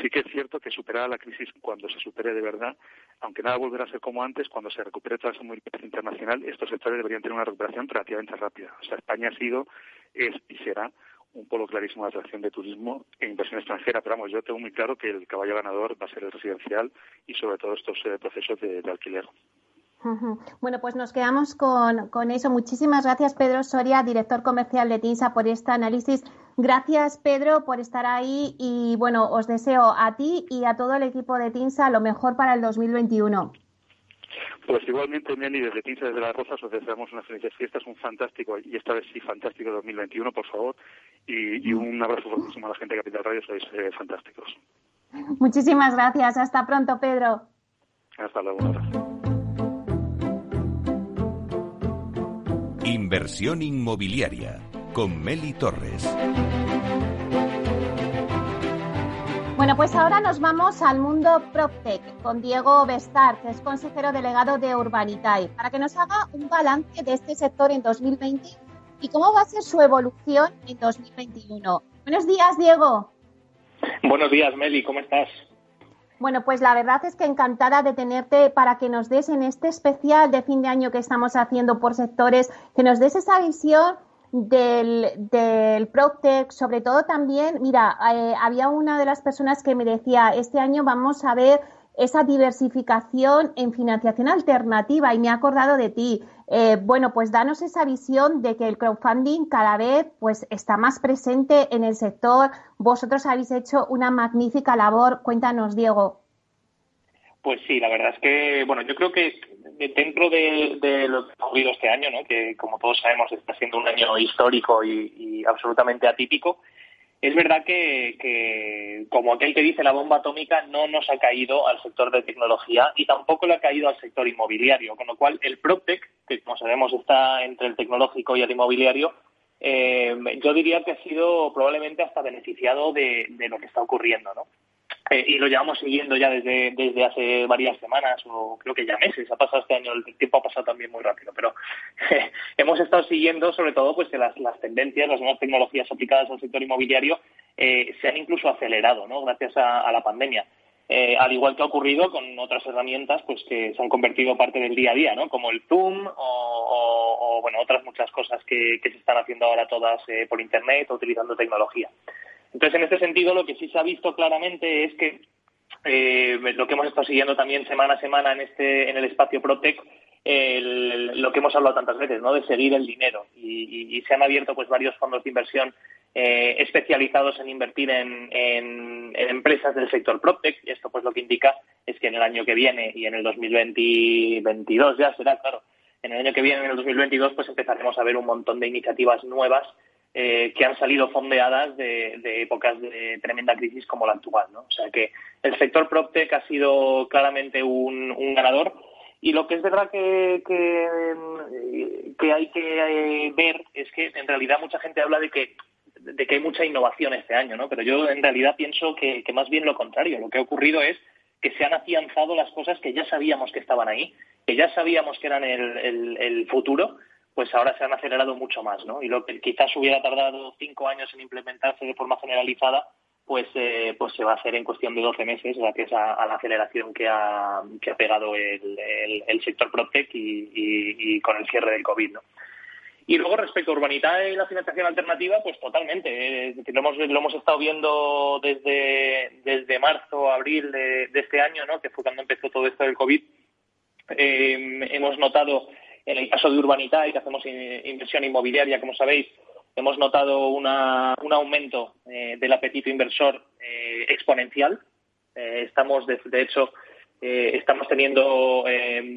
S8: Sí que es cierto que superada la crisis, cuando se supere de verdad, aunque nada volverá a ser como antes, cuando se recupere toda esa movilidad internacional, estos sectores deberían tener una recuperación relativamente rápida. O sea, España ha sido, es y será un polo clarísimo de atracción de turismo e inversión extranjera, pero vamos, yo tengo muy claro que el caballo ganador va a ser el residencial y sobre todo estos eh, procesos de alquiler.
S2: Bueno, pues nos quedamos con, con, eso. Muchísimas gracias, Pedro Soria, director comercial de TINSA, por este análisis. Gracias, Pedro, por estar ahí y, bueno, os deseo a ti y a todo el equipo de TINSA lo mejor para el 2021.
S8: Pues igualmente, Meli, desde TINSA, desde Las Rosas, os deseamos unas felices fiestas, un fantástico, y esta vez sí, fantástico 2021, por favor, y, un abrazo fortísimo a la gente de Capital Radio, sois eh, fantásticos.
S2: Muchísimas gracias. Hasta pronto, Pedro.
S8: Hasta luego, un abrazo.
S1: Inversión inmobiliaria con Meli Torres.
S2: Bueno, pues ahora nos vamos al mundo PropTech con Diego Bestar, que es consejero delegado de Urbanitae, para que nos haga un balance de este sector en 2020 y cómo va a ser su evolución en 2021. Buenos días, Diego.
S9: Buenos días, Meli, ¿cómo estás?
S2: Bueno, pues la verdad es que encantada de tenerte para que nos des en este especial de fin de año que estamos haciendo por sectores, que nos des esa visión del, del Proctec, sobre todo también, mira, eh, había una de las personas que me decía, este año vamos a ver esa diversificación en financiación alternativa y me ha acordado de ti. Eh, bueno, pues danos esa visión de que el crowdfunding cada vez pues está más presente en el sector. Vosotros habéis hecho una magnífica labor. Cuéntanos, Diego.
S9: Pues sí, la verdad es que, bueno, yo creo que dentro de, lo que ha ocurrido este año, ¿no? que como todos sabemos está siendo un año histórico y, absolutamente atípico, es verdad que, como aquel que dice la bomba atómica, no nos ha caído al sector de tecnología y tampoco le ha caído al sector inmobiliario, con lo cual el PropTech, que como sabemos está entre el tecnológico y el inmobiliario, eh, yo diría que ha sido probablemente hasta beneficiado de, de lo que está ocurriendo, ¿no? Eh, y lo llevamos siguiendo ya desde, desde hace varias semanas o creo que ya meses. Ha pasado este año, el tiempo ha pasado también muy rápido, pero hemos estado siguiendo sobre todo pues las, las tendencias, las nuevas tecnologías aplicadas al sector inmobiliario eh, se han incluso acelerado, ¿no? Gracias a, la pandemia. Eh, al igual que ha ocurrido con otras herramientas pues que se han convertido parte del día a día, ¿no? Como el Zoom o, bueno otras muchas cosas que, que, se están haciendo ahora todas por internet o utilizando tecnología. Entonces, en este sentido, lo que sí se ha visto claramente es que eh, lo que hemos estado siguiendo también semana a semana en este en el espacio Protec, lo que hemos hablado tantas veces, ¿no? De seguir el dinero y, se han abierto pues varios fondos de inversión eh, especializados en invertir en, empresas del sector PropTech y esto pues lo que indica es que en el año que viene y en el 2022 ya será claro en el año que viene en el 2022 pues empezaremos a ver un montón de iniciativas nuevas eh, que han salido fondeadas de, épocas de tremenda crisis como la actual. ¿no? O sea que el sector PropTech ha sido claramente un, ganador. Y lo que es verdad que, que, hay que eh, ver es que en realidad mucha gente habla de que de que hay mucha innovación este año, ¿no? Pero yo en realidad pienso que, más bien lo contrario. Lo que ha ocurrido es que se han afianzado las cosas que ya sabíamos que estaban ahí, que ya sabíamos que eran el futuro, pues ahora se han acelerado mucho más, ¿no? Y lo que quizás hubiera tardado cinco años en implementarse de forma generalizada, pues, eh, pues se va a hacer en cuestión de 12 meses gracias a, la aceleración que ha, que ha pegado el, sector PropTech y, con el cierre del COVID, ¿no? Y luego respecto a Urbanitae y la financiación alternativa, pues totalmente. Eh, lo, hemos, lo hemos estado viendo desde, desde marzo, abril de, este año, ¿no? que fue cuando empezó todo esto del COVID. Eh, hemos notado en el caso de Urbanitae, que hacemos inversión inmobiliaria, como sabéis, hemos notado un aumento eh, del apetito inversor eh, exponencial. Eh, estamos, de, hecho, estamos teniendo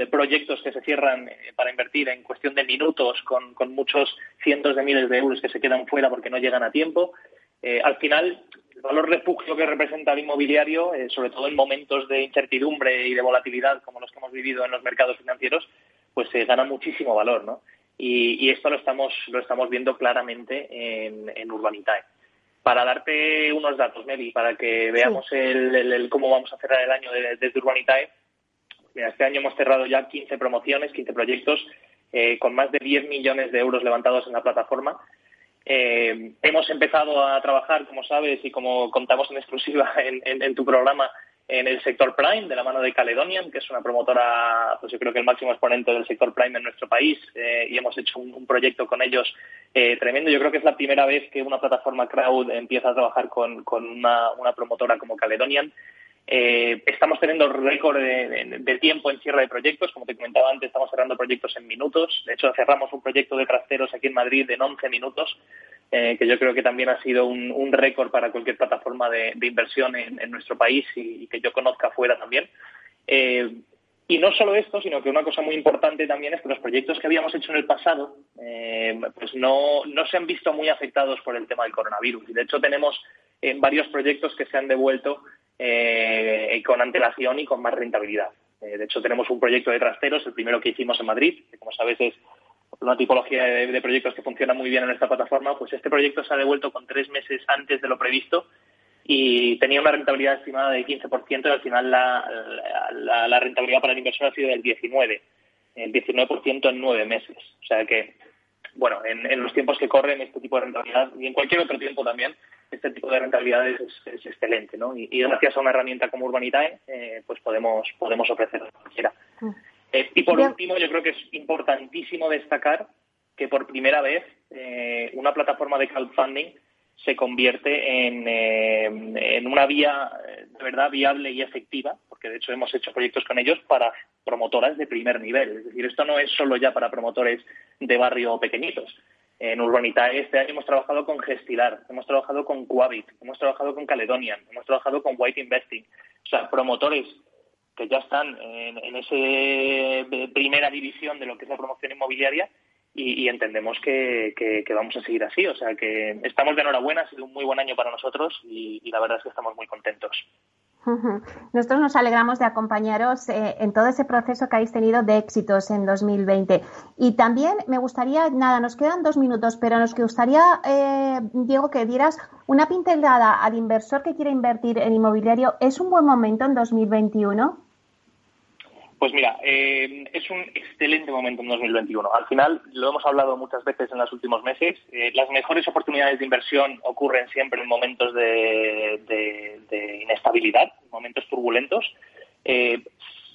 S9: proyectos que se cierran para invertir en cuestión de minutos con, muchos cientos de miles de euros que se quedan fuera porque no llegan a tiempo. al final, el valor refugio que representa el inmobiliario, sobre todo en momentos de incertidumbre y de volatilidad como los que hemos vivido en los mercados financieros, pues se gana muchísimo valor, ¿no? Y, esto lo estamos, lo estamos viendo claramente en, en Urbanitae. Para darte unos datos, Meli, para que veamos el, cómo vamos a cerrar el año desde Urbanitae, mira, este año hemos cerrado ya 15 promociones, 15 proyectos, eh, con más de 10 millones de euros levantados en la plataforma. Eh, hemos empezado a trabajar, como sabes, y como contamos en exclusiva en tu programa, en el sector Prime, de la mano de Caledonian, que es una promotora, pues yo creo que el máximo exponente del sector Prime en nuestro país, eh, y hemos hecho un, proyecto con ellos eh, tremendo. Yo creo que es la primera vez que una plataforma crowd empieza a trabajar con, una, una promotora como Caledonian. Eh, estamos teniendo récord de, tiempo en cierre de proyectos. Como te comentaba antes, estamos cerrando proyectos en minutos. De hecho, cerramos un proyecto de trasteros aquí en Madrid en 11 minutos, eh, que yo creo que también ha sido un, récord para cualquier plataforma de, inversión en, nuestro país y, que yo conozca fuera también. Eh, y no solo esto, sino que una cosa muy importante también es que los proyectos que habíamos hecho en el pasado pues no, no se han visto muy afectados por el tema del coronavirus. Y de hecho tenemos varios proyectos que se han devuelto eh, con antelación y con más rentabilidad. Eh, de hecho, tenemos un proyecto de trasteros, el primero que hicimos en Madrid, que como sabes es una tipología de, proyectos que funciona muy bien en esta plataforma, pues este proyecto se ha devuelto con tres meses antes de lo previsto y tenía una rentabilidad estimada del 15% y al final la, rentabilidad para el inversor ha sido del 19%, el 19% en nueve meses. O sea que, bueno, en los tiempos que corren este tipo de rentabilidad y en cualquier otro tiempo también, este tipo de rentabilidades es, excelente, ¿no? Y, gracias a una herramienta como Urbanitae, eh, pues podemos, podemos ofrecer cualquiera. Mm. Eh, y por último, yo creo que es importantísimo destacar que por primera vez eh, una plataforma de crowdfunding se convierte en, en una vía de verdad viable y efectiva, porque de hecho hemos hecho proyectos con ellos para promotoras de primer nivel. Es decir, esto no es solo ya para promotores de barrio pequeñitos, en Urbanitae este año hemos trabajado con Gestilar, hemos trabajado con Coavit, hemos trabajado con Caledonian, hemos trabajado con White Investing. O sea, promotores que ya están en, esa primera división de lo que es la promoción inmobiliaria y, entendemos que, vamos a seguir así. O sea que estamos de enhorabuena, ha sido un muy buen año para nosotros y, la verdad es que estamos muy contentos.
S2: Nosotros nos alegramos de acompañaros eh, en todo ese proceso que habéis tenido de éxitos en 2020. Y también me gustaría, nada, nos quedan dos minutos, pero nos gustaría, eh, Diego, que dieras una pincelada al inversor que quiere invertir en inmobiliario. ¿Es un buen momento en 2021?
S9: Pues mira, eh, es un excelente momento en 2021. Al final, lo hemos hablado muchas veces en los últimos meses, eh, las mejores oportunidades de inversión ocurren siempre en momentos de, inestabilidad, momentos turbulentos. Eh,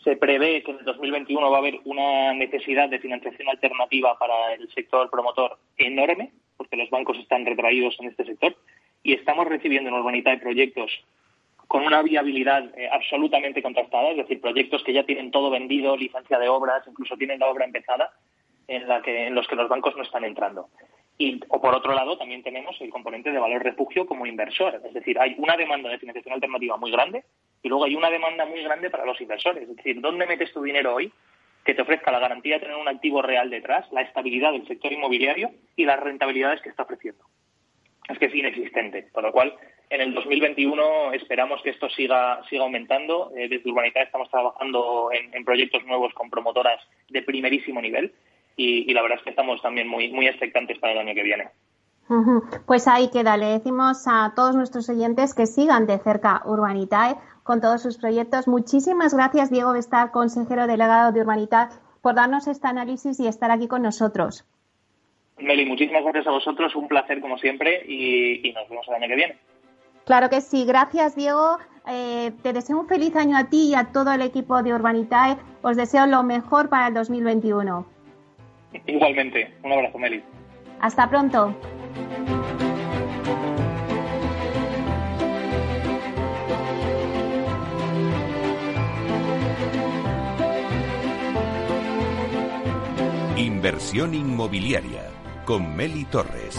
S9: se prevé que en el 2021 va a haber una necesidad de financiación alternativa para el sector promotor enorme, porque los bancos están retraídos en este sector, y estamos recibiendo en Urbanita de proyectos con una viabilidad eh, absolutamente contrastada, es decir, proyectos que ya tienen todo vendido, licencia de obras, incluso tienen la obra empezada, en, la que, en los que los bancos no están entrando. Y, o por otro lado, también tenemos el componente de valor refugio como inversor, es decir, hay una demanda de financiación alternativa muy grande y luego hay una demanda muy grande para los inversores. Es decir, ¿dónde metes tu dinero hoy que te ofrezca la garantía de tener un activo real detrás, la estabilidad del sector inmobiliario y las rentabilidades que está ofreciendo? Es que es inexistente, por lo cual en el 2021 esperamos que esto siga, siga aumentando. Eh, desde Urbanidad estamos trabajando en, proyectos nuevos con promotoras de primerísimo nivel y, la verdad es que estamos también muy, muy expectantes para el año que viene.
S2: Pues ahí queda. Le decimos a todos nuestros oyentes que sigan de cerca Urbanitae con todos sus proyectos. Muchísimas gracias, Diego Bestar, consejero delegado de Urbanitae, por darnos este análisis y estar aquí con nosotros.
S9: Meli, muchísimas gracias a vosotros. Un placer, como siempre, y nos vemos el año que viene.
S2: Claro que sí. Gracias, Diego. Eh, te deseo un feliz año a ti y a todo el equipo de Urbanitae. Os deseo lo mejor para el 2021.
S9: Igualmente. Un abrazo, Meli.
S2: Hasta pronto.
S1: Inversión inmobiliaria con Meli Torres.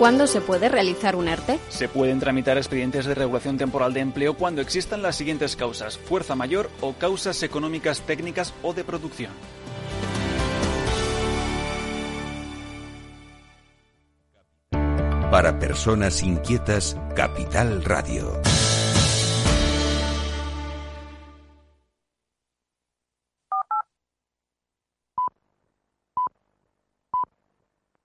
S10: ¿Cuándo se puede realizar un ERTE?
S11: Se pueden tramitar expedientes de regulación temporal de empleo cuando existan las siguientes causas, fuerza mayor o causas económicas técnicas o de producción.
S1: Para personas inquietas, Capital Radio.